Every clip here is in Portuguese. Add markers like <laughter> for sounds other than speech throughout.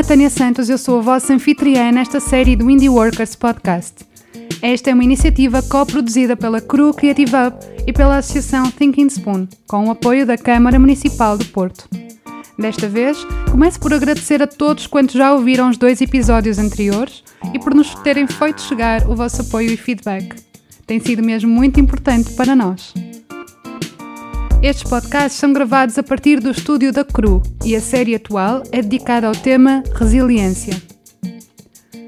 Nome é Tânia Santos eu sou a vossa anfitriã nesta série do Indie Workers Podcast. Esta é uma iniciativa co-produzida pela Cru Creative Hub e pela Associação Thinking Spoon, com o apoio da Câmara Municipal do Porto. Desta vez, começo por agradecer a todos quantos já ouviram os dois episódios anteriores e por nos terem feito chegar o vosso apoio e feedback. Tem sido mesmo muito importante para nós. Estes podcasts são gravados a partir do estúdio da CRU e a série atual é dedicada ao tema resiliência.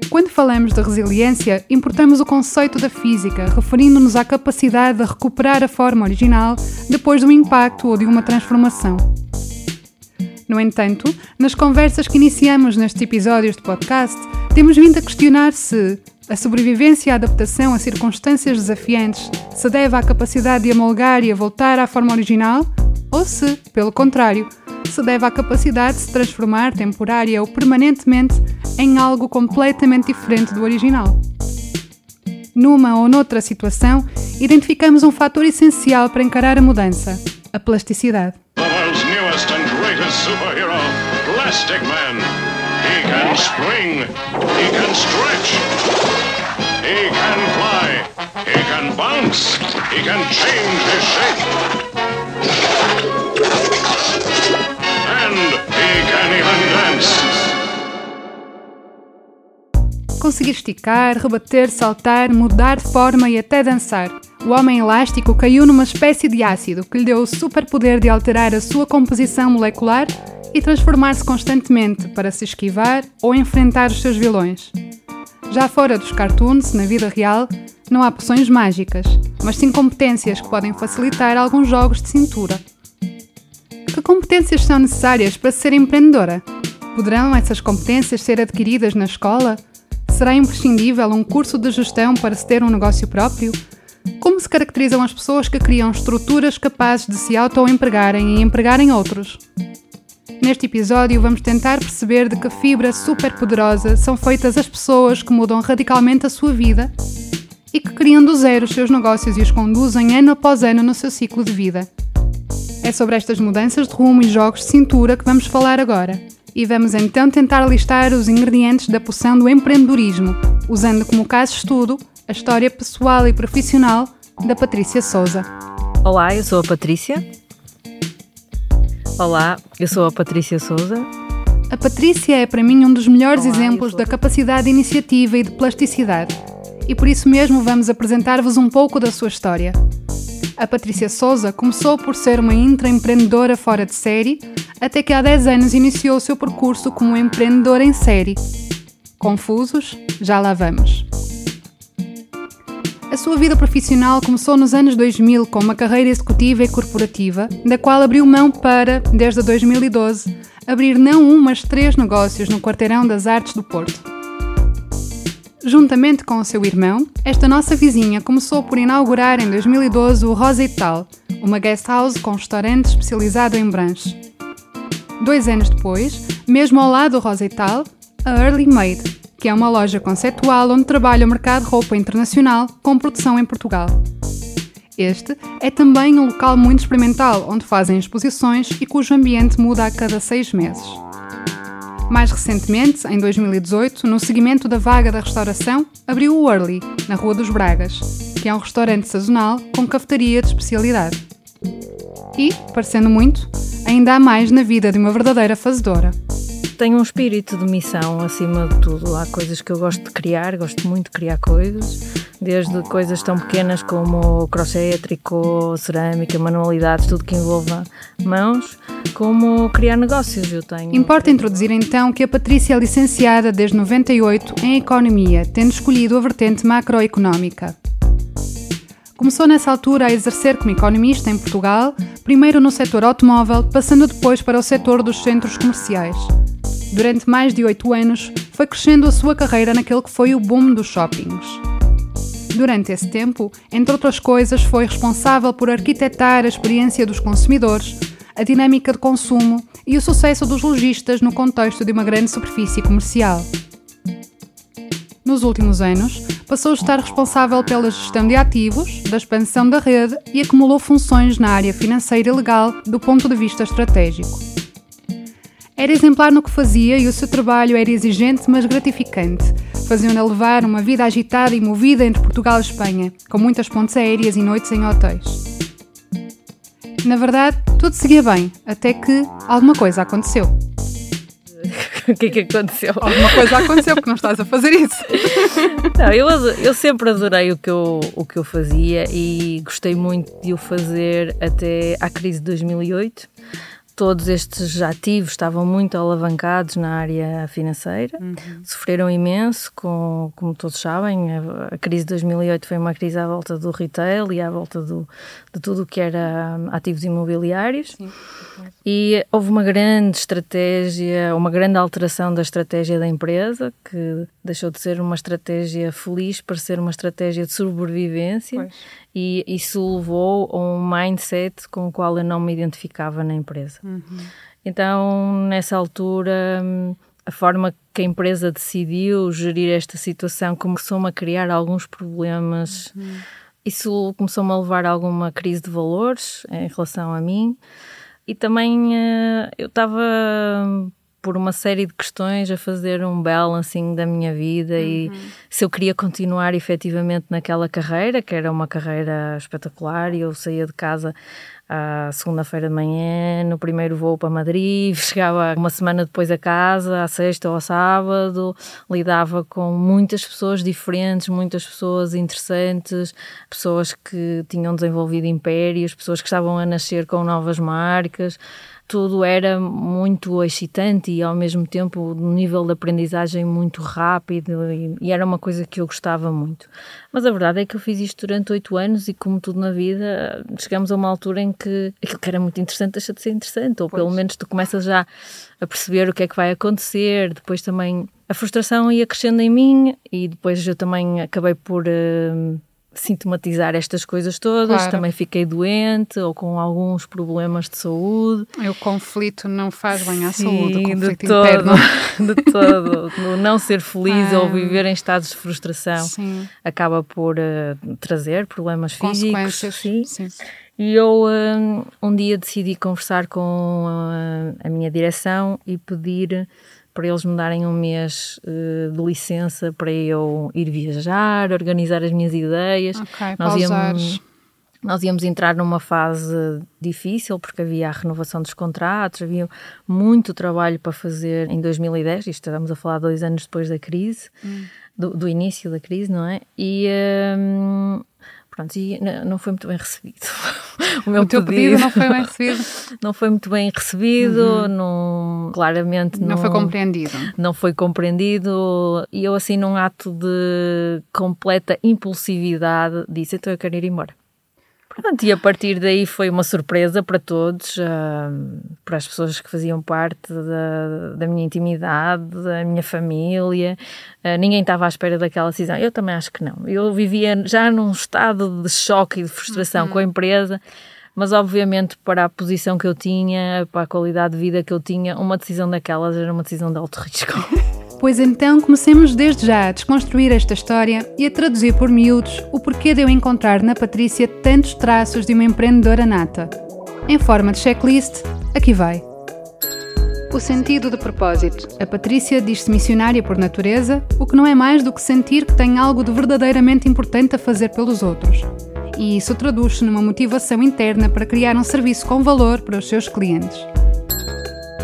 Quando falamos de resiliência, importamos o conceito da física, referindo-nos à capacidade de recuperar a forma original depois de um impacto ou de uma transformação. No entanto, nas conversas que iniciamos nestes episódios de podcast, temos vindo a questionar se a sobrevivência e a adaptação a circunstâncias desafiantes se deve à capacidade de amolgar e a voltar à forma original, ou se, pelo contrário, se deve à capacidade de se transformar temporária ou permanentemente em algo completamente diferente do original. Numa ou noutra situação, identificamos um fator essencial para encarar a mudança: a plasticidade. Superhero, Plastic Man. He can spring, he can stretch, he can fly, he can bounce, he can change his shape. And he can even dance. Conseguir esticar, rebater, saltar, mudar de forma e até dançar. O homem elástico caiu numa espécie de ácido que lhe deu o superpoder de alterar a sua composição molecular e transformar-se constantemente para se esquivar ou enfrentar os seus vilões. Já fora dos cartoons, na vida real, não há poções mágicas, mas sim competências que podem facilitar alguns jogos de cintura. Que competências são necessárias para ser empreendedora? Poderão essas competências ser adquiridas na escola? Será imprescindível um curso de gestão para se ter um negócio próprio? Como se caracterizam as pessoas que criam estruturas capazes de se auto-empregarem e empregarem outros? Neste episódio, vamos tentar perceber de que fibra superpoderosa são feitas as pessoas que mudam radicalmente a sua vida e que criam do zero os seus negócios e os conduzem ano após ano no seu ciclo de vida. É sobre estas mudanças de rumo e jogos de cintura que vamos falar agora. E vamos então tentar listar os ingredientes da poção do empreendedorismo, usando como caso estudo a história pessoal e profissional da Patrícia Souza. Olá, eu sou a Patrícia. Olá, eu sou a Patrícia Souza. A Patrícia é para mim um dos melhores Olá, exemplos da capacidade de iniciativa e de plasticidade. E por isso mesmo vamos apresentar-vos um pouco da sua história. A Patrícia Souza começou por ser uma intraempreendedora fora de série, até que há 10 anos iniciou o seu percurso como empreendedora em série. Confusos? Já lá vamos. A sua vida profissional começou nos anos 2000 com uma carreira executiva e corporativa, da qual abriu mão para, desde 2012, abrir não um, mas três negócios no Quarteirão das Artes do Porto. Juntamente com o seu irmão, esta nossa vizinha começou por inaugurar em 2012 o Rosa e Tal, uma guest house com restaurante especializado em brunch. Dois anos depois, mesmo ao lado do Rosa e Tal, a Early Made, que é uma loja conceitual onde trabalha o mercado de roupa internacional com produção em Portugal. Este é também um local muito experimental, onde fazem exposições e cujo ambiente muda a cada seis meses. Mais recentemente, em 2018, no seguimento da vaga da restauração, abriu o Early, na Rua dos Bragas, que é um restaurante sazonal com cafetaria de especialidade. E, parecendo muito, ainda há mais na vida de uma verdadeira fazedora. Tenho um espírito de missão acima de tudo. Há coisas que eu gosto de criar, gosto muito de criar coisas, desde coisas tão pequenas como crochê, tricô, cerâmica, manualidades, tudo que envolva mãos, como criar negócios. Eu tenho. Importa introduzir então que a Patrícia é licenciada desde 98 em Economia, tendo escolhido a vertente macroeconómica. Começou nessa altura a exercer como economista em Portugal, primeiro no setor automóvel, passando depois para o setor dos centros comerciais. Durante mais de oito anos, foi crescendo a sua carreira naquele que foi o boom dos shoppings. Durante esse tempo, entre outras coisas, foi responsável por arquitetar a experiência dos consumidores, a dinâmica de consumo e o sucesso dos lojistas no contexto de uma grande superfície comercial. Nos últimos anos, passou a estar responsável pela gestão de ativos, da expansão da rede e acumulou funções na área financeira e legal do ponto de vista estratégico. Era exemplar no que fazia e o seu trabalho era exigente, mas gratificante. Faziam-na levar uma vida agitada e movida entre Portugal e Espanha, com muitas pontes aéreas e noites em hotéis. Na verdade, tudo seguia bem, até que alguma coisa aconteceu. <laughs> o que é que aconteceu? Alguma coisa aconteceu porque não estás a fazer isso. <laughs> Não, eu, eu sempre adorei o que eu, o que eu fazia e gostei muito de o fazer até à crise de 2008 todos estes ativos estavam muito alavancados na área financeira, uhum. sofreram imenso, com, como todos sabem, a, a, crise de 2008 foi uma crise à volta do retail e à volta do, de tudo o que era ativos imobiliários. Sim. E houve uma grande estratégia, uma grande alteração da estratégia da empresa, que deixou de ser uma estratégia feliz para ser uma estratégia de sobrevivência. Pois e isso levou a um mindset com o qual eu não me identificava na empresa. Uhum. Então, nessa altura, a forma que a empresa decidiu gerir esta situação começou-me a criar alguns problemas. Uhum. Isso começou-me a levar a alguma crise de valores em relação a mim. E também uh, eu estava por uma série de questões a fazer um balancing da minha vida uhum. e se eu queria continuar efetivamente naquela carreira, que era uma carreira espetacular, e eu saía de casa à segunda-feira de manhã, no primeiro voo para Madrid, <laughs> chegava uma semana depois a casa, à sexta ou ao sábado, lidava com muitas pessoas diferentes, muitas pessoas interessantes, pessoas que tinham desenvolvido impérios, pessoas que estavam a nascer com novas marcas tudo era muito excitante e ao mesmo tempo um nível de aprendizagem muito rápido e, e, era uma coisa que eu gostava muito. Mas a verdade é que eu fiz isto durante oito anos e como tudo na vida, chegamos a uma altura em que aquilo que era muito interessante deixa de ser interessante, ou pois. pelo menos tu começas já a perceber o que é que vai acontecer, depois também a frustração ia crescendo em mim e depois eu também acabei por... Uh, sintomatizar estas coisas todas, claro. também fiquei doente ou com alguns problemas de saúde. O conflito não faz bem à Sim, saúde, o conflito <laughs> de todo. De todo, não ser feliz ah, ou viver em estados de frustração sim. acaba por uh, trazer problemas físicos. Sim. sim. E eu um, um dia decidi conversar com a, eh, a minha direção e pedir para eles me darem um mês uh, de licença para eu ir viajar, organizar as minhas ideias. Ok, nós íamos, nós íamos entrar numa fase difícil porque havia a renovação dos contratos, havia muito trabalho para fazer em 2010, isto estamos a falar dois anos depois da crise, hum. do, do, início da crise, não é? E um, Pronto, e não foi muito bem recebido. <laughs> o meu o teu pedido, pedido, não foi bem <laughs> recebido? não foi muito bem recebido, uhum. não, claramente não, não foi compreendido. Não foi compreendido e eu assim num ato de completa impulsividade disse, então eu quero ir embora. Pronto, e a partir daí foi uma surpresa para todos, uh, para as pessoas que faziam parte da, da minha intimidade, da minha família. Uh, ninguém estava à espera daquela decisão. Eu também acho que não. Eu vivia já num estado de choque e de frustração uhum. com a empresa, mas obviamente para a posição que eu tinha, para a qualidade de vida que eu tinha, uma decisão daquelas era uma decisão de alto <laughs> risco. Pois então comecemos desde já a desconstruir esta história e a traduzir por miúdos o porquê de eu encontrar na Patrícia tantos traços de uma empreendedora nata. Em forma de checklist, aqui vai. O sentido de propósito. A Patrícia diz-se missionária por natureza, o que não é mais do que sentir que tem algo de verdadeiramente importante a fazer pelos outros. E isso traduz-se numa motivação interna para criar um serviço com valor para os seus clientes.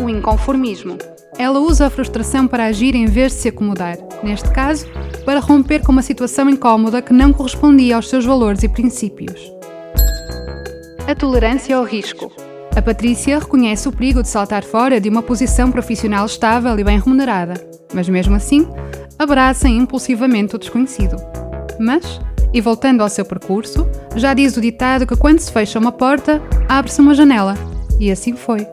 O inconformismo. Ela usa a frustração para agir em vez de se acomodar, neste caso, para romper com uma situação incómoda que não correspondia aos seus valores e princípios. A tolerância ao risco. A Patrícia reconhece o perigo de saltar fora de uma posição profissional estável e bem remunerada, mas mesmo assim, abraça impulsivamente o desconhecido. Mas, e voltando ao seu percurso, já diz o ditado que quando se fecha uma porta, abre-se uma janela. E assim foi.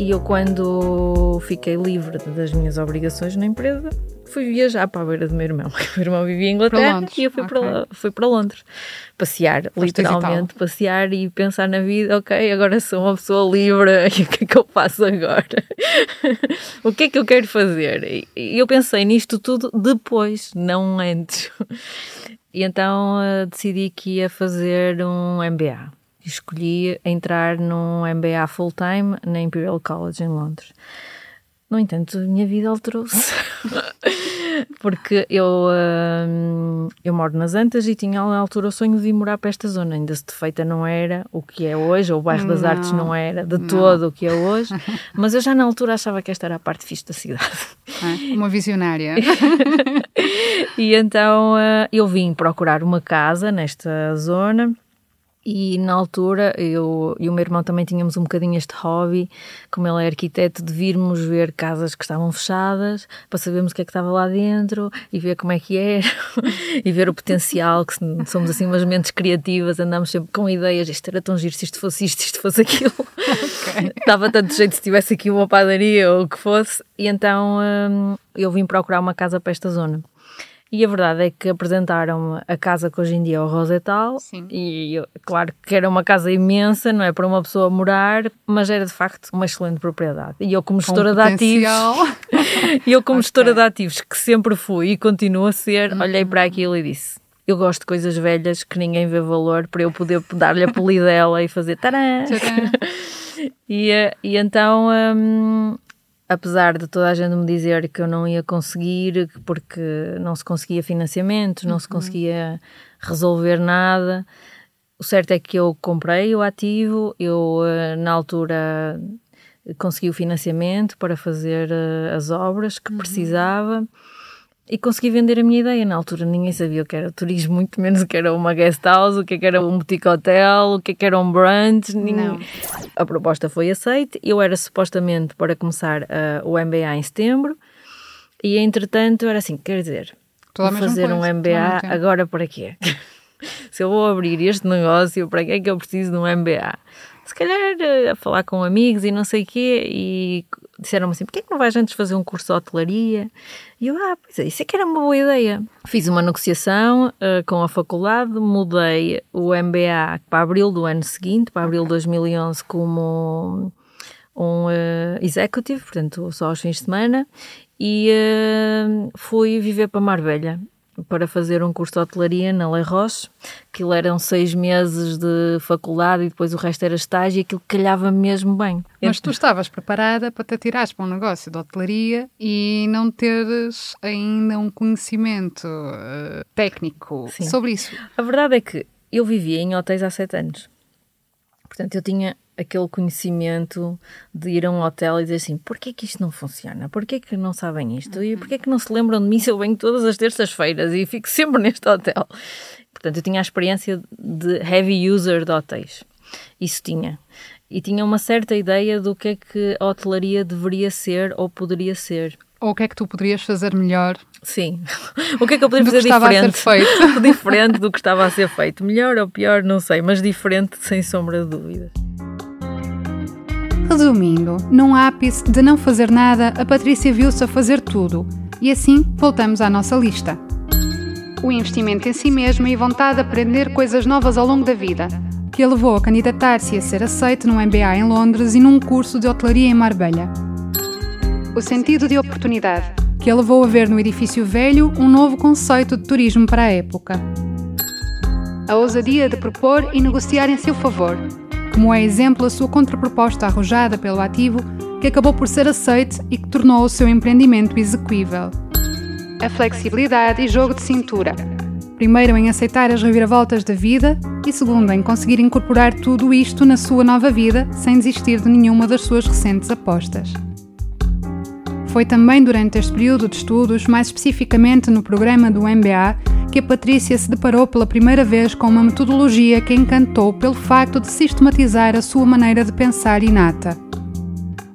E eu, quando fiquei livre das minhas obrigações na empresa, fui viajar para a beira do meu irmão. <laughs> O meu irmão vivia em Inglaterra e eu fui, okay. para, fui para Londres. Passear, literalmente, passear e pensar na vida, ok, agora sou uma pessoa livre, <laughs> e o que é que eu faço agora? <laughs> o que é que eu quero fazer? E eu pensei nisto tudo depois, não antes. E então uh, decidi que ia fazer um MBA escolhi entrar num MBA full-time na Imperial College em Londres. No entanto, a minha vida alterou-se. <laughs> Porque eu, hum, eu moro nas Antas e tinha na altura o sonho de ir morar para esta zona. Ainda se de feita não era o que é hoje, ou o bairro das Não, Artes não era de não. todo o que é hoje, <laughs> mas eu já na altura achava que esta era a parte fixe da cidade. É, Uma visionária. <laughs> E então eh, eu vim procurar uma casa nesta zona e na altura eu e o meu irmão também tínhamos um bocadinho este hobby, como ele é arquiteto, de virmos ver casas que estavam fechadas para sabermos o que é que estava lá dentro e ver como é que era <laughs> e ver o potencial, que somos assim umas mentes criativas, andamos sempre com ideias, isto era tão giro se isto fosse isto, isto fosse aquilo. <laughs> Dava tanto jeito se tivesse aqui uma padaria ou o que fosse. E então hum, eu vim procurar uma casa para esta zona. E a verdade é que apresentaram-me a casa que hoje em dia é o Rosetal. Sim. E claro que era uma casa imensa, não é para uma pessoa morar, mas era de facto uma excelente propriedade. E eu, como Com gestora de ativos, <laughs> e eu, como Ok. gestora de ativos, que sempre fui e continuo a ser, olhei para aquilo e disse: Eu gosto de coisas velhas que ninguém vê valor para eu poder dar-lhe a polidela e fazer tarã. <laughs> E, eh, e então, hum, apesar de toda a gente me dizer que eu não ia conseguir, porque não se conseguia financiamentos, não se conseguia resolver nada, o certo é que eu comprei o ativo, eu eh, na altura consegui o financiamento para fazer eh, as obras que precisava. E consegui vender a minha ideia. Na altura ninguém sabia o que era turismo, muito menos o que era uma guest house, o que, é era um boutique hotel, o que, é era um brunch. ninguém-. A proposta foi aceite. Eu era supostamente para começar ah, o MBA em setembro. E entretanto era assim, quer dizer, vou fazer um coisa, ao MBA agora para quê? <laughs> Se eu vou abrir este negócio, para que é que eu preciso de um MBA? Se calhar eh, a falar com amigos e não sei o quê, e disseram-me assim: porquê é que não vais antes fazer um curso de hotelaria? E eu, ah, pois é, isso é que era uma boa ideia. Fiz uma negociação eh, com a faculdade, mudei o MBA para abril do ano seguinte, para abril de 2011, como um eh, executive, portanto só aos fins de semana, e eh, fui viver para Marbella para fazer um curso de hotelaria na Lei Roche. Aquilo eram seis meses de faculdade e depois o resto era estágio e aquilo calhava mesmo bem. Mas tu estavas preparada para te atirares para um negócio de hotelaria e não teres ainda um conhecimento eh, técnico Sim. sobre isso. A verdade é que eu vivia em hotéis há sete anos. Portanto, eu tinha aquele conhecimento de ir a um hotel e dizer assim, porquê que isto não funciona? Porquê que não sabem isto? E porquê que não se lembram de mim se eu venho todas as terças-feiras e fico sempre neste hotel? Portanto, eu tinha a experiência de heavy user de hotéis. Isso tinha. E tinha uma certa ideia do que é que a hotelaria deveria ser ou poderia ser. Ou o que é que tu poderias fazer melhor Sim. <laughs> O que é que eu poderia do que fazer estava a ser diferente? feito? <laughs> diferente do que estava a ser feito. Melhor ou pior, não sei, mas diferente, sem sombra de dúvidas. Resumindo, num ápice de não fazer nada, a Patrícia viu-se a fazer tudo. E assim, voltamos à nossa lista. O investimento em si mesma e vontade de aprender coisas novas ao longo da vida, que a levou a candidatar-se e a ser aceite num MBA em Londres e num curso de hotelaria em Marbella. O sentido de oportunidade, que a levou a ver no edifício velho um novo conceito de turismo para a época. A ousadia de propor e negociar em seu favor, como é exemplo a sua contraproposta arrojada pelo ativo, que acabou por ser aceite e que tornou o seu empreendimento execuível. A flexibilidade e jogo de cintura. Primeiro em aceitar as reviravoltas da vida e segundo em conseguir incorporar tudo isto na sua nova vida sem desistir de nenhuma das suas recentes apostas. Foi também durante este período de estudos, mais especificamente no programa do MBA, que a Patrícia se deparou pela primeira vez com uma metodologia que encantou pelo facto de sistematizar a sua maneira de pensar inata.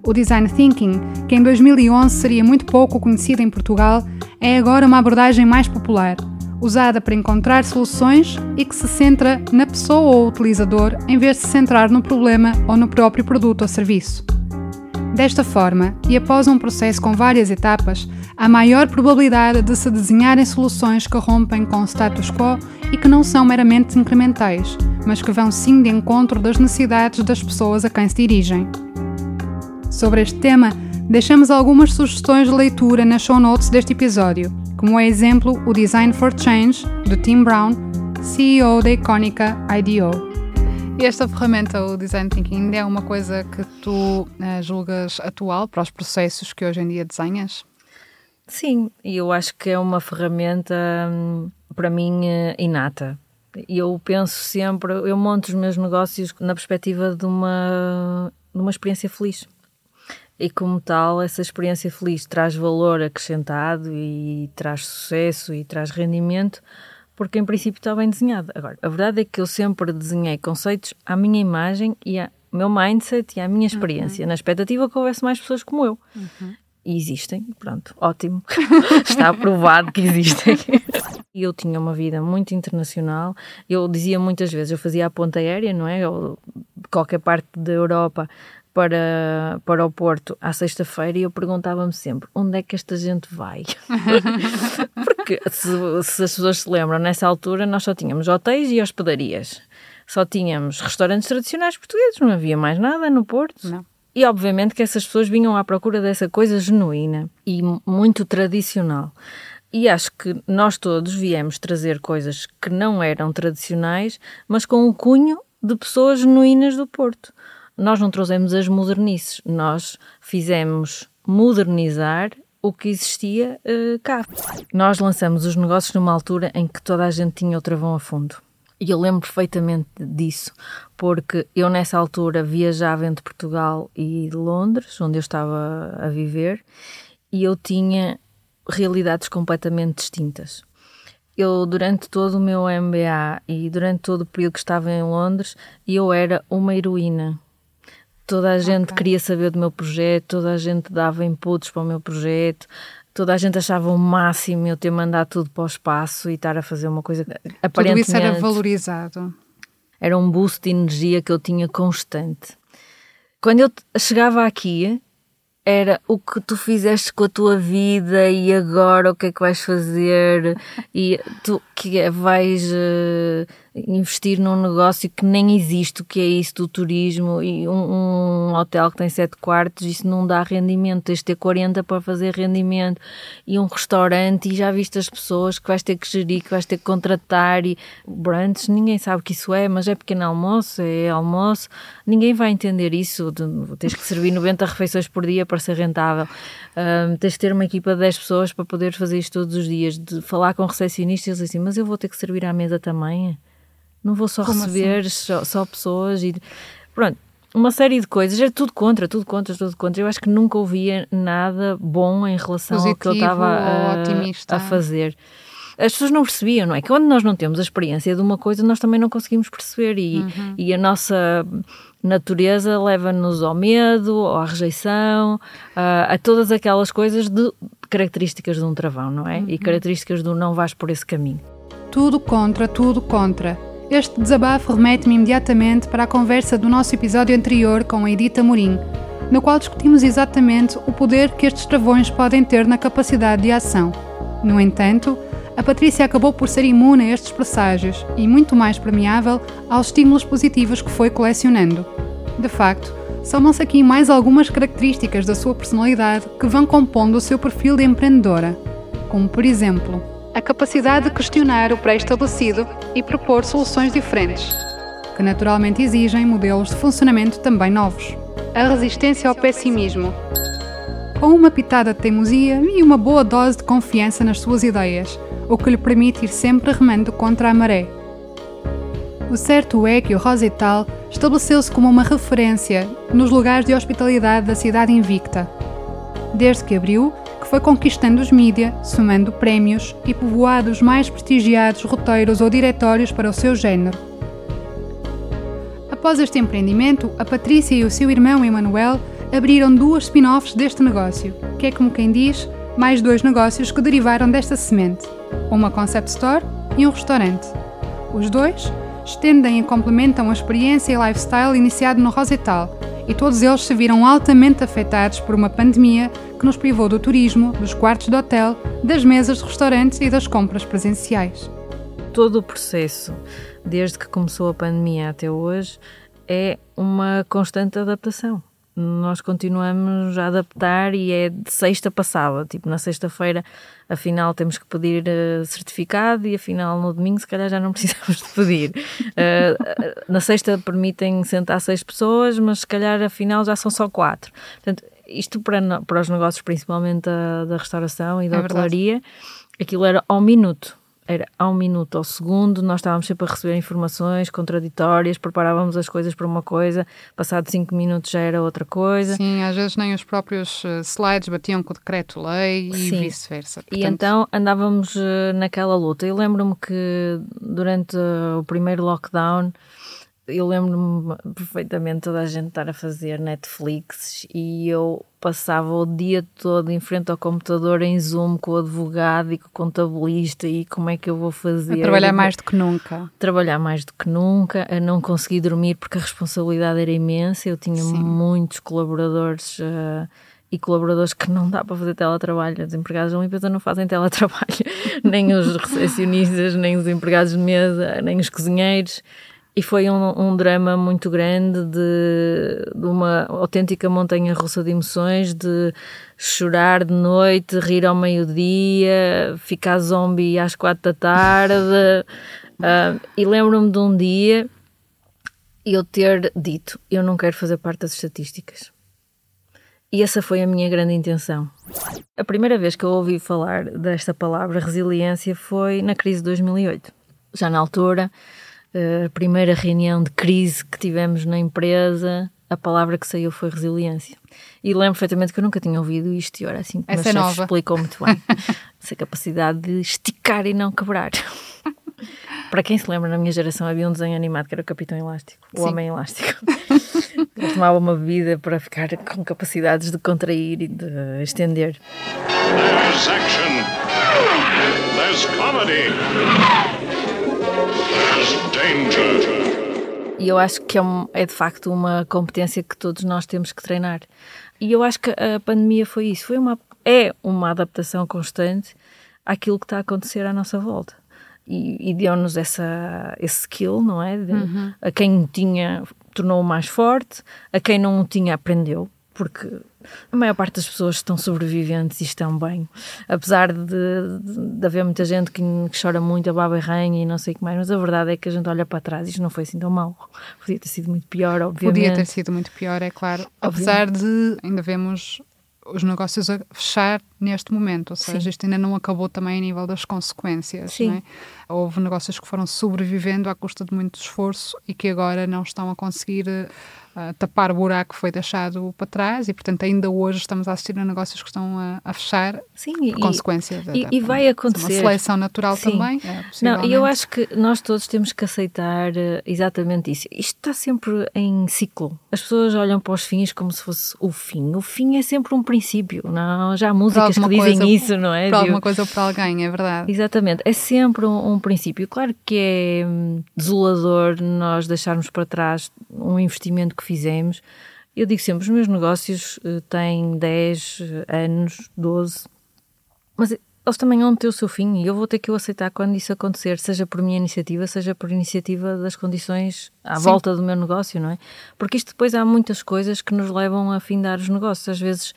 O Design Thinking, que em 2011 seria muito pouco conhecido em Portugal, é agora uma abordagem mais popular, usada para encontrar soluções e que se centra na pessoa ou utilizador em vez de se centrar no problema ou no próprio produto ou serviço. Desta forma, e após um processo com várias etapas, há maior probabilidade de se desenharem soluções que rompem com o status quo e que não são meramente incrementais, mas que vão sim de encontro das necessidades das pessoas a quem se dirigem. Sobre este tema, deixamos algumas sugestões de leitura nas show notes deste episódio, como é exemplo o Design for Change, de Tim Brown, CEO da icónica IDEO. E esta ferramenta, o Design Thinking, ainda é uma coisa que tu uh, julgas atual para os processos que hoje em dia desenhas? Sim, e eu acho que é uma ferramenta, hum, para mim, eh, inata. Eu penso sempre, eu monto os meus negócios na perspectiva de uma, de uma experiência feliz. E como tal, essa experiência feliz traz valor acrescentado e traz sucesso e traz rendimento, porque em princípio está bem desenhado. Agora, a verdade é que eu sempre desenhei conceitos à minha imagem e ao meu mindset e à minha experiência, uhum. na expectativa que houvesse mais pessoas como eu. Uhum. E existem, pronto, ótimo. <laughs> Está provado que existem. Eu tinha uma vida muito internacional. Eu dizia muitas vezes, eu fazia a ponta aérea, não é? Eu, de qualquer parte da Europa para, para o Porto à sexta-feira e eu perguntava-me sempre onde é que esta gente vai? <laughs> Porque se, se as pessoas se lembram, nessa altura nós só tínhamos hotéis e hospedarias. Só tínhamos restaurantes tradicionais portugueses, não havia mais nada no Porto. Não. E obviamente que essas pessoas vinham à procura dessa coisa genuína e muito tradicional. E acho que nós todos viemos trazer coisas que não eram tradicionais, mas com o cunho de pessoas genuínas do Porto. Nós não trouxemos as modernices, nós fizemos modernizar o que existia uh, cá. Nós lançamos os negócios numa altura em que toda a gente tinha o travão a fundo. E eu lembro perfeitamente disso, porque eu nessa altura viajava entre Portugal e Londres, onde eu estava a viver, e eu tinha realidades completamente distintas. Eu, durante todo o meu MBA e durante todo o período que estava em Londres, eu era uma heroína. Toda a gente okay. queria saber do meu projeto, toda a gente dava inputs para o meu projeto, toda a gente achava o máximo eu ter mandado tudo para o espaço e estar a fazer uma coisa aparentemente... Tudo isso era valorizado. Era um boost de energia que eu tinha constante. Quando eu chegava aqui, era o que tu fizeste com a tua vida e agora o que é que vais fazer e tu que é, vais uh, investir num negócio que nem existe, o que é isso do turismo e um, um, hotel que tem sete quartos, isso não dá rendimento, tens de ter 40 para fazer rendimento. E um restaurante e já viste as pessoas que vais ter que gerir, que vais ter que contratar e brunch, ninguém sabe o que isso é, mas é pequeno almoço, é almoço, ninguém vai entender isso, tens que servir 90 refeições por dia para ser rentável, um, tens de ter uma equipa de 10 pessoas para poder fazer isto todos os dias, de falar com recepcionistas assim, mas eu vou ter que servir à mesa também? Não vou só Como receber assim? só, só, pessoas e. Pronto, uma série de coisas. É tudo contra, tudo contra, tudo contra. Eu acho que nunca ouvia nada bom em relação Positivo, ao que eu estava a, a fazer as pessoas não percebiam, não é? Que quando nós não temos a experiência de uma coisa, nós também não conseguimos perceber e, uhum. e a nossa natureza leva-nos ao medo, à rejeição, a, a todas aquelas coisas de características de um travão, não é? Uhum. E características do não vais por esse caminho. Tudo contra, tudo contra. Este desabafo remete-me imediatamente para a conversa do nosso episódio anterior com a Edita Morim, no qual discutimos exatamente o poder que estes travões podem ter na capacidade de ação. No entanto, a Patrícia acabou por ser imune a estes presságios e muito mais permeável aos estímulos positivos que foi colecionando. De facto, somam-se aqui mais algumas características da sua personalidade que vão compondo o seu perfil de empreendedora, como por exemplo, a capacidade de questionar o pré-estabelecido e propor soluções diferentes, que naturalmente exigem modelos de funcionamento também novos. A resistência ao pessimismo, com uma pitada de teimosia e uma boa dose de confiança nas suas ideias, o que lhe permite ir sempre remando contra a maré. O certo é que o Rosital estabeleceu-se como uma referência nos lugares de hospitalidade da cidade invicta. Desde que abriu, que foi conquistando os mídia, somando prémios e povoado os mais prestigiados roteiros ou diretórios para o seu género. Após este empreendimento, a Patrícia e o seu irmão Emanuel abriram duas spin-offs deste negócio, que é como quem diz, mais dois negócios que derivaram desta semente, uma concept store e um restaurante. Os dois estendem e complementam a experiência e lifestyle iniciado no Rosetal, e todos eles se viram altamente afetados por uma pandemia que nos privou do turismo, dos quartos de hotel, das mesas de restaurantes e das compras presenciais. Todo o processo, desde que começou a pandemia até hoje, é uma constante adaptação nós continuamos a adaptar e é de sexta para sábado. Tipo, na sexta-feira, afinal, temos que pedir uh, certificado e afinal, no domingo, se calhar já não <laughs> precisamos de pedir. Uh, na sexta permitem sentar seis pessoas, mas se calhar, afinal, já são só quatro. Portanto, isto para, para os negócios, principalmente da, da restauração e da é hotelaria, aquilo era ao minuto era ao minuto, ao segundo, nós estávamos sempre a receber informações contraditórias, preparávamos as coisas para uma coisa, passado cinco minutos já era outra coisa. Sim, às vezes nem os próprios eh, slides batiam com o decreto-lei e vice-versa. Portanto... E então andávamos eh, naquela luta. Eu lembro-me que durante o primeiro lockdown eu lembro-me perfeitamente toda a gente estar a fazer Netflix e eu passava o dia todo em frente ao computador em Zoom com o advogado e com o contabilista e como é que eu vou fazer. A trabalhar mais do que nunca. Trabalhar mais do que nunca, a não conseguir dormir porque a responsabilidade era imensa. Eu tinha Sim. muitos colaboradores. Uh, e colaboradores que não dá para fazer teletrabalho. Os empregados da limpeza não fazem <laughs> teletrabalho, nem os recepcionistas, nem os empregados de mesa, nem os cozinheiros. E foi um, um drama muito grande de, de, uma autêntica montanha russa de emoções, de chorar de noite, rir ao meio-dia, ficar zombie às quatro da tarde. uh, <laughs> e lembro-me de um dia eu ter dito: Eu não quero fazer parte das estatísticas. E essa foi a minha grande intenção. A primeira vez que eu ouvi falar desta palavra resiliência foi na crise de 2008. Já na altura a primeira reunião de crise que tivemos na empresa, a palavra que saiu foi resiliência. E lembro perfeitamente que eu nunca tinha ouvido isto e ora assim que Essa o é explicou muito bem. <laughs> Essa capacidade de esticar e não quebrar. <laughs> Para quem se lembra, na minha geração havia um desenho animado que era o Capitão Elástico, o Sim. Homem Elástico. <laughs> Ele tomava uma bebida para ficar com capacidades de contrair e de estender. There's action. There's comedy. E eu acho que é, um, é, de facto uma competência que todos nós temos que treinar. E eu acho que a pandemia foi isso, foi uma, é uma adaptação constante àquilo que está a acontecer à nossa volta. E, e deu-nos essa, esse skill, não é? Uhum. A quem tinha, tornou-o mais forte, a quem não o tinha, aprendeu, porque a maior parte das pessoas estão sobreviventes e estão bem. Apesar de, de, de haver muita gente que, que, chora muito, a baba e ranha e não sei o que mais, mas a verdade é que a gente olha para trás e isto não foi assim tão mal. Podia ter sido muito pior, obviamente. Podia ter sido muito pior, é claro. Apesar de ainda vemos os negócios a fechar neste momento, ou seja, Sim. isto ainda não acabou também a nível das consequências. Sim. É? Houve negócios que foram sobrevivendo à custa de muito esforço e que agora não estão a conseguir uh, tapar o buraco que foi deixado para trás e, portanto, ainda hoje estamos a assistir a negócios que estão a, a fechar Sim, por e, consequência. E, da, e vai acontecer. Uma seleção natural Sim. também. É, não, eu acho que nós todos temos que aceitar uh, exatamente isso. Isto está sempre em ciclo. As pessoas olham para os fins como se fosse o fim. O fim é sempre um princípio. Não? Já há músicas que dizem coisa, isso, não é? Para alguma coisa ou para alguém, é verdade. Exatamente. É sempre um, um princípio. Claro que é hum, desolador nós deixarmos para trás um investimento que fizemos. Eu digo sempre, os meus negócios uh, têm 10 anos, 12, mas eles também vão ter o seu fim e eu vou ter que o aceitar quando isso acontecer, seja por minha iniciativa, seja por iniciativa das condições à Sim. volta do meu negócio, não é? Porque isto depois há muitas coisas que nos levam a findar os negócios. Às vezes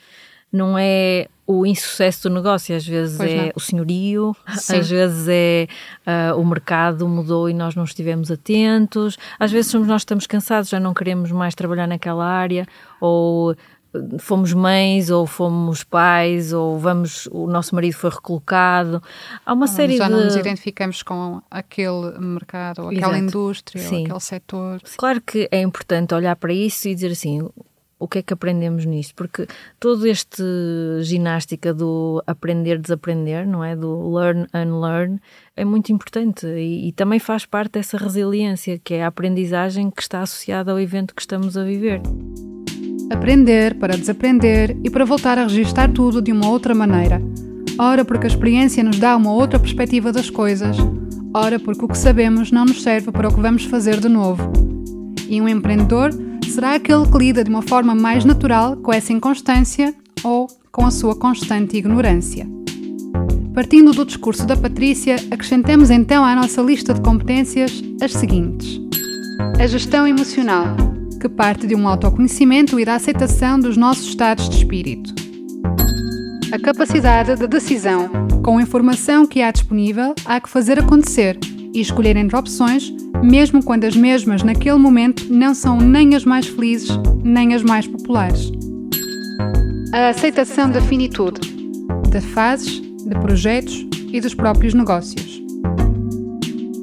não é o insucesso do negócio, às vezes pois é não. o senhorio, Sim. às vezes é uh, o mercado mudou e nós não estivemos atentos, às vezes somos nós que estamos cansados, já não queremos mais trabalhar naquela área, ou fomos mães ou fomos pais ou vamos o nosso marido foi recolocado há uma série já de já não nos identificamos com aquele mercado ou aquela Exato. indústria Sim. ou aquele setor claro que é importante olhar para isso e dizer assim o que é que aprendemos nisto? Porque todo este ginástica do aprender, desaprender, não é? Do learn, unlearn, é muito importante e, e, também faz parte dessa resiliência, que é a aprendizagem que está associada ao evento que estamos a viver. Aprender para desaprender e para voltar a registar tudo de uma outra maneira. Ora, porque a experiência nos dá uma outra perspectiva das coisas, ora, porque o que sabemos não nos serve para o que vamos fazer de novo. E um empreendedor será aquele que lida de uma forma mais natural com essa inconstância ou com a sua constante ignorância. Partindo do discurso da Patrícia, acrescentemos então à nossa lista de competências as seguintes: a gestão emocional, que parte de um autoconhecimento e da aceitação dos nossos estados de espírito. A capacidade de decisão. Com a informação que há disponível, há que fazer acontecer e escolher entre opções, mesmo quando as mesmas naquele momento não são nem as mais felizes, nem as mais populares. A aceitação da finitude, de fases, de projetos e dos próprios negócios.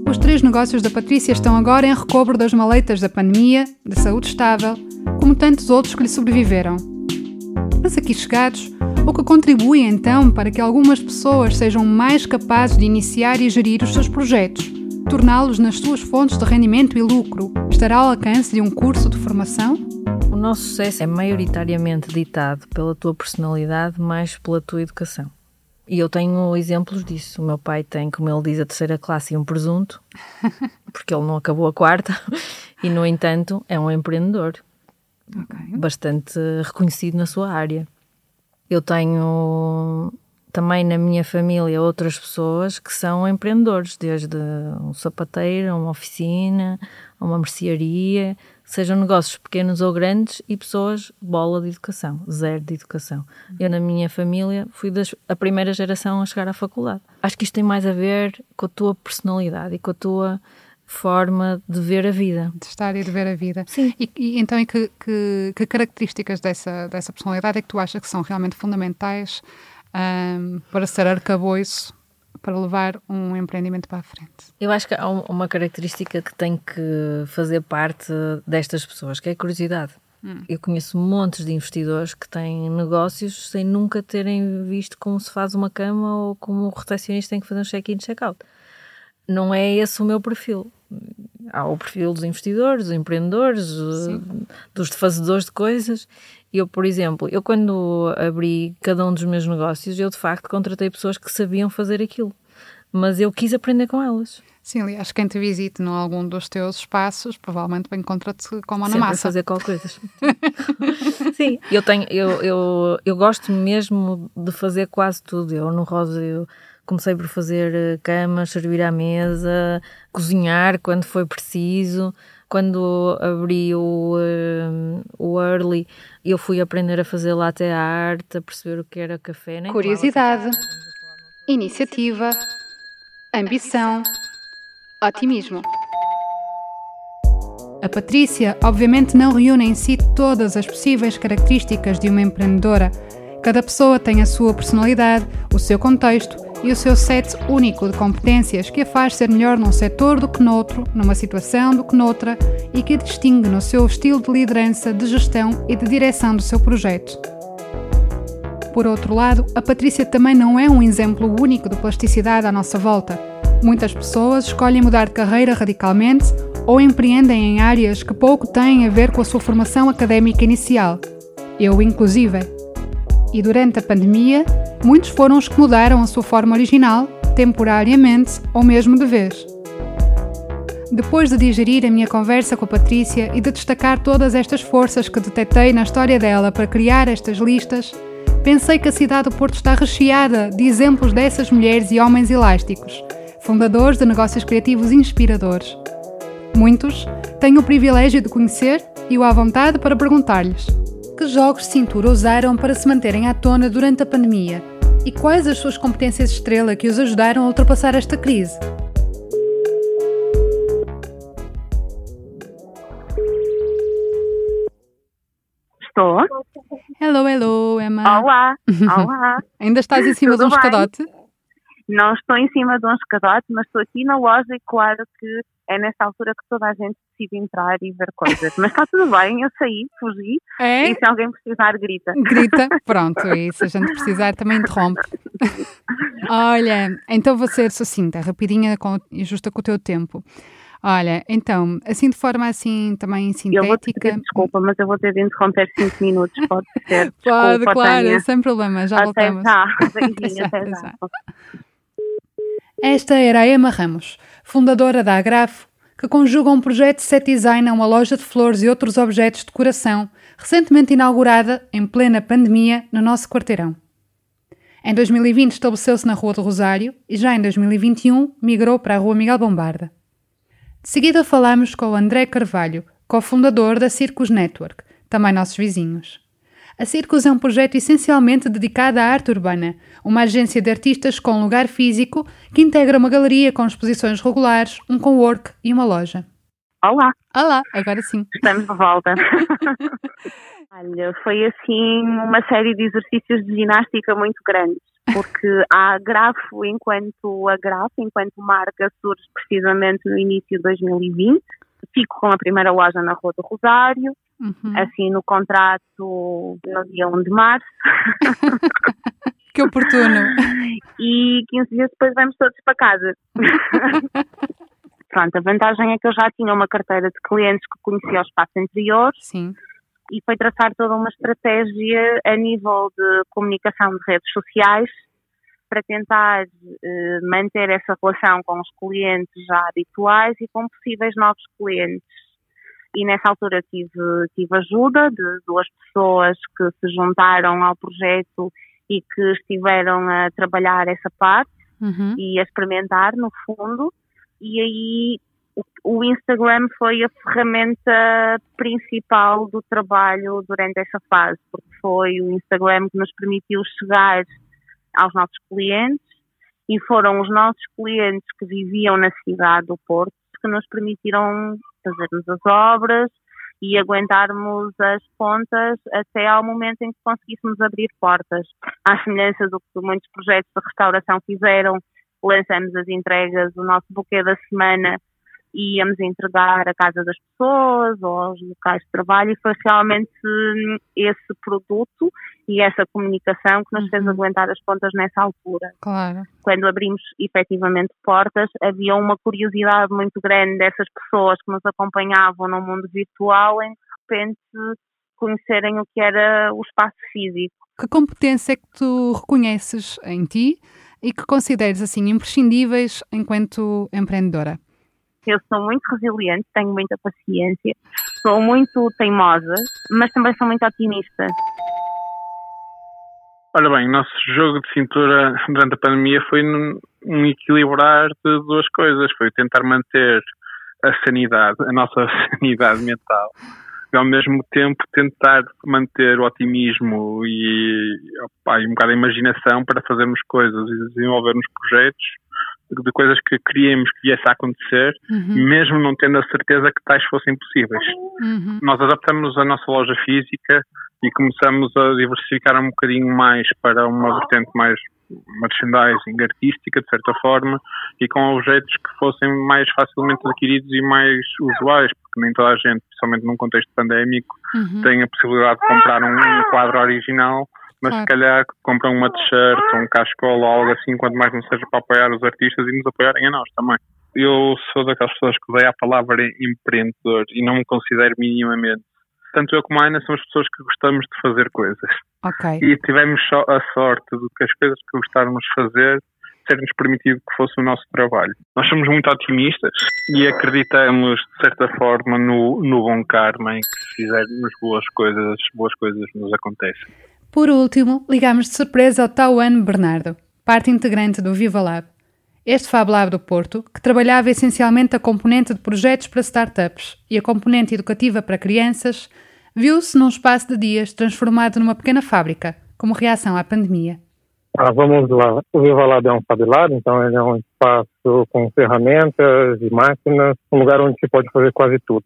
Os três negócios da Patrícia estão agora em recobro das maleitas da pandemia, da saúde estável, como tantos outros que lhe sobreviveram. Mas aqui chegados, o que contribui então para que algumas pessoas sejam mais capazes de iniciar e gerir os seus projetos, torná-los nas suas fontes de rendimento e lucro, estará ao alcance de um curso de formação? O nosso sucesso é maioritariamente ditado pela tua personalidade mais pela tua educação. E eu tenho exemplos disso. O meu pai tem, como ele diz, a terceira classe e um presunto, <laughs> porque ele não acabou a quarta, <laughs> e no entanto é um empreendedor okay. bastante reconhecido na sua área. Eu tenho também na minha família outras pessoas que são empreendedores, desde um sapateiro, uma oficina, uma mercearia, sejam negócios pequenos ou grandes e pessoas bola de educação, zero de educação. Eu, na minha família, fui das, a primeira geração a chegar à faculdade. Acho que isto tem mais a ver com a tua personalidade e com a tua forma de ver a vida. De estar e de ver a vida. Sim. E, e então, e que, que, que, características dessa, dessa personalidade é que tu achas que são realmente fundamentais um, para ser arcabouço para levar um empreendimento para a frente? Eu acho que há uma característica que tem que fazer parte destas pessoas, que é a curiosidade. Hum. Eu conheço montes de investidores que têm negócios sem nunca terem visto como se faz uma cama ou como o recepcionista tem que fazer um check-in e check-out. Não é esse o meu perfil. Há o perfil dos investidores, dos empreendedores, Sim. dos fazedores de coisas. Eu, por exemplo, eu quando abri cada um dos meus negócios, eu de facto contratei pessoas que sabiam fazer aquilo, mas eu quis aprender com elas. Sim, aliás, quem te visite em algum dos teus espaços, provavelmente encontra-te com a na massa. fazer qualquer coisa. <laughs> Sim, eu tenho, eu, eu, eu gosto mesmo de fazer quase tudo. Eu no Rosa eu comecei por fazer eh, camas, servir à mesa, cozinhar quando foi preciso quando abri o, uh, o Early, eu fui aprender a fazer latte art, a perceber o que era café. Nem Curiosidade, iniciativa, ambição, otimismo. A Patrícia, obviamente, não reúne em si todas as possíveis características de uma empreendedora. Cada pessoa tem a sua personalidade, o seu contexto e o seu set único de competências que a faz ser melhor num setor do que noutro, numa situação do que noutra e que a distingue no seu estilo de liderança, de gestão e de direção do seu projeto. Por outro lado, a Patrícia também não é um exemplo único de plasticidade à nossa volta. Muitas pessoas escolhem mudar de carreira radicalmente ou empreendem em áreas que pouco têm a ver com a sua formação académica inicial. Eu, inclusive. E durante a pandemia, Muitos foram os que mudaram a sua forma original, temporariamente ou mesmo de vez. Depois de digerir a minha conversa com a Patrícia e de destacar todas estas forças que detetei na história dela para criar estas listas, pensei que a cidade do Porto está recheada de exemplos dessas mulheres e homens elásticos, fundadores de negócios criativos inspiradores. Muitos tenho o privilégio de conhecer e o à vontade para perguntar-lhes que jogos de cintura usaram para se manterem à tona durante a pandemia e quais as suas competências estrela que os ajudaram a ultrapassar esta crise? Estou. Hello, hello, Emma. Olá, <laughs> olá. Ainda estás em cima Tudo de um escadote? Não estou em cima de um escadote, mas estou aqui na loja e claro que é nesta altura que toda a gente decide entrar e ver coisas. Mas está tudo bem, eu saí, fugi. É? E se alguém precisar, grita. Grita, pronto, e se a gente precisar também interrompe. <laughs> Olha, então vou ser sucinta, rapidinha e justa com o teu tempo. Olha, então, assim de forma assim também sintética. Eu vou pedir desculpa, mas eu vou ter de interromper 5 minutos, pode ser. Pode, desculpa, claro, Tânia. sem problema, já até voltamos. Já. <laughs> Beijinho, até, até já. já. Esta era a Emma Ramos, fundadora da Agrafo, que conjuga um projeto de set design a uma loja de flores e outros objetos de decoração, recentemente inaugurada, em plena pandemia, no nosso quarteirão. Em 2020 estabeleceu-se na Rua do Rosário e já em 2021 migrou para a Rua Miguel Bombarda. De seguida falamos com o André Carvalho, cofundador da Circus Network, também nossos vizinhos. A Circus é um projeto essencialmente dedicado à arte urbana, uma agência de artistas com lugar físico que integra uma galeria com exposições regulares, um co-work e uma loja. Olá! Olá, agora sim. Estamos de volta. <laughs> Olha, foi assim uma série de exercícios de ginástica muito grandes porque a Grafo, enquanto a Grafo, enquanto marca, surge precisamente no início de 2020. Fico com a primeira loja na Rua do Rosário, uhum. assim no contrato no dia 1 de março. <laughs> que oportuno! E 15 dias depois vamos todos para casa. <laughs> Pronto, a vantagem é que eu já tinha uma carteira de clientes que conhecia o espaço anterior. Sim e foi traçar toda uma estratégia a nível de comunicação de redes sociais para tentar eh, manter essa relação com os clientes já habituais e com possíveis novos clientes. E nessa altura tive, tive ajuda de duas pessoas que se juntaram ao projeto e que estiveram a trabalhar essa parte uhum. e a experimentar, no fundo. E aí o Instagram foi a ferramenta principal do trabalho durante essa fase, porque foi o Instagram que nos permitiu chegar aos nossos clientes e foram os nossos clientes que viviam na cidade do Porto que nos permitiram fazermos as obras e aguentarmos as pontas até ao momento em que conseguíssemos abrir portas. À semelhança do que muitos projetos de restauração fizeram, lançamos as entregas do nosso buquê da semana íamos entregar à casa das pessoas ou aos locais de trabalho e foi realmente hum, esse produto e essa comunicação que nos fez uhum. aguentar as pontas nessa altura. Claro. Quando abrimos efetivamente portas, havia uma curiosidade muito grande dessas pessoas que nos acompanhavam no mundo virtual em de repente conhecerem o que era o espaço físico. Que competência é que tu reconheces em ti e que consideres assim imprescindíveis enquanto empreendedora? Eu sou muito resiliente, tenho muita paciência, sou muito teimosa, mas também sou muito otimista. Ora bem, o nosso jogo de cintura durante a pandemia foi um equilibrar de duas coisas. Foi tentar manter a sanidade, a nossa <laughs> sanidade mental, e ao mesmo tempo tentar manter o otimismo e, opa, e um bocado a imaginação para fazermos coisas e desenvolvermos projetos de coisas que queríamos que viesse a acontecer, uhum. mesmo não tendo a certeza que tais fossem possíveis. Uhum. Nós adaptamos a nossa loja física e começamos a diversificar um bocadinho mais para uma vertente mais merchandising artística, de certa forma, e com objetos que fossem mais facilmente adquiridos e mais usuais, porque nem toda a gente, principalmente num contexto pandémico, uhum. tem a possibilidade de comprar um, um quadro original mas claro. se calhar compram uma t-shirt um cascol ou algo assim, quanto mais não seja para apoiar os artistas e nos apoiarem a nós também. Eu sou daquelas pessoas que odeia a palavra empreendedor e não me considero minimamente. Tanto eu como a Ana somos pessoas que gostamos de fazer coisas. Okay. E tivemos a sorte de que as coisas que gostávamos de fazer ser-nos permitido que fosse o nosso trabalho. Nós somos muito otimistas e acreditamos, de certa forma, no, no bom karma em que se fizermos boas coisas, boas coisas nos acontecem. Por último, ligamos de surpresa ao Tauan Bernardo, parte integrante do Viva Lab. Este Fab Lab do Porto, que trabalhava essencialmente a componente de projetos para startups e a componente educativa para crianças, viu-se num espaço de dias transformado numa pequena fábrica, como reação à pandemia. Ah, vamos lá. O Viva Lab é um Fab Lab, então ele é um espaço com ferramentas e máquinas, um lugar onde se pode fazer quase tudo.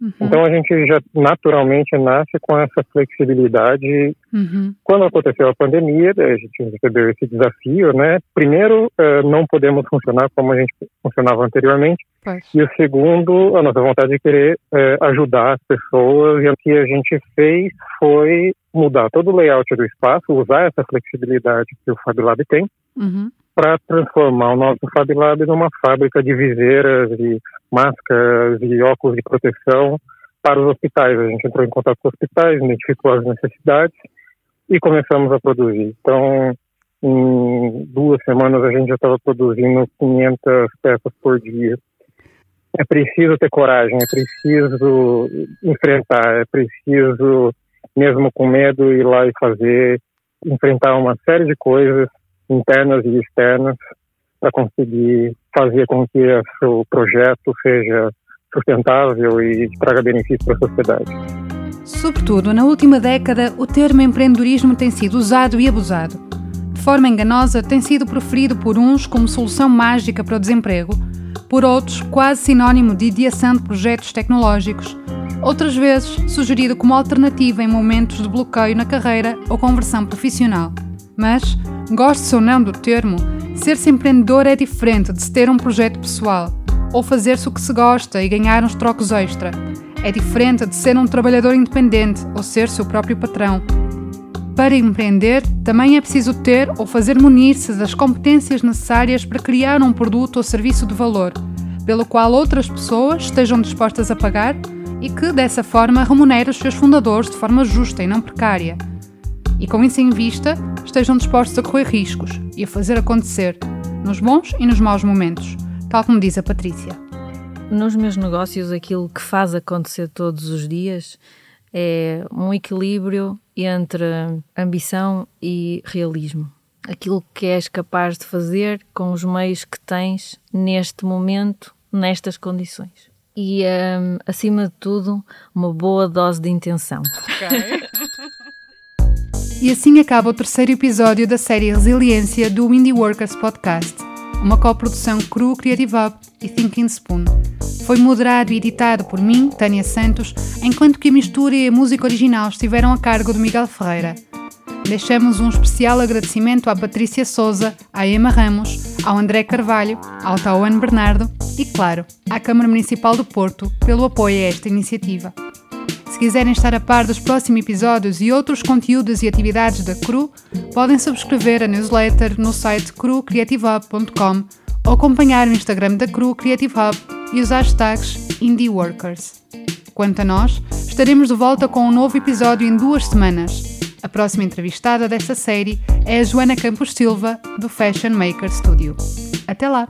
Uhum. Então a gente já naturalmente nasce com essa flexibilidade. Uhum. Quando aconteceu a pandemia, a gente recebeu esse desafio, né? Primeiro, eh, não podemos funcionar como a gente funcionava anteriormente. Pois. E o segundo, a nossa vontade de querer eh, ajudar as pessoas. E o que a gente fez foi mudar todo o layout do espaço, usar essa flexibilidade que o FabLab tem. Uhum para transformar o nosso Fab Lab numa fábrica de viseiras e máscaras e óculos de proteção para os hospitais. A gente entrou em contato com os hospitais, identificou as necessidades e começamos a produzir. Então, em duas semanas a gente já estava produzindo 500 peças por dia. É preciso ter coragem, é preciso enfrentar, é preciso, mesmo com medo, ir lá e fazer, enfrentar uma série de coisas internas e externas para conseguir fazer com que o projeto seja sustentável e traga benefício para a sociedade. Sobretudo, na última década, o termo empreendedorismo tem sido usado e abusado. De forma enganosa, tem sido proferido por uns como solução mágica para o desemprego, por outros, quase sinónimo de ideação de projetos tecnológicos, outras vezes, sugerido como alternativa em momentos de bloqueio na carreira ou conversão profissional. Mas, goste-se ou não do termo, ser-se empreendedor é diferente de se ter um projeto pessoal ou fazer-se o que se gosta e ganhar uns trocos extra. É diferente de ser um trabalhador independente ou ser seu próprio patrão. Para empreender, também é preciso ter ou fazer munir-se das competências necessárias para criar um produto ou serviço de valor, pelo qual outras pessoas estejam dispostas a pagar e que, dessa forma, remunere os seus fundadores de forma justa e não precária. E com isso em vista, estejam dispostos a correr riscos e a fazer acontecer, nos bons e nos maus momentos, tal como diz a Patrícia. Nos meus negócios, aquilo que faz acontecer todos os dias é um equilíbrio entre ambição e realismo. Aquilo que és capaz de fazer com os meios que tens neste momento, nestas condições. E, um, acima de tudo, uma boa dose de intenção. Okay. E assim acaba o terceiro episódio da série Resiliência do Indie Workers Podcast, uma coprodução Cru Creative Hub e Thinking Spoon. Foi moderado e editado por mim, Tânia Santos, enquanto que a mistura e a música original estiveram a cargo de Miguel Ferreira. Deixamos um especial agradecimento à Patrícia Souza, à Emma Ramos, ao André Carvalho, ao Tauan Bernardo e, claro, à Câmara Municipal do Porto pelo apoio a esta iniciativa. Se quiserem estar a par dos próximos episódios e outros conteúdos e atividades da CRU, podem subscrever a newsletter no site crucreativehub.com ou acompanhar o Instagram da CRU Creative Hub e os hashtags IndieWorkers. Quanto a nós, estaremos de volta com um novo episódio em duas semanas. A próxima entrevistada desta série é a Joana Campos Silva, do Fashion Maker Studio. Até lá!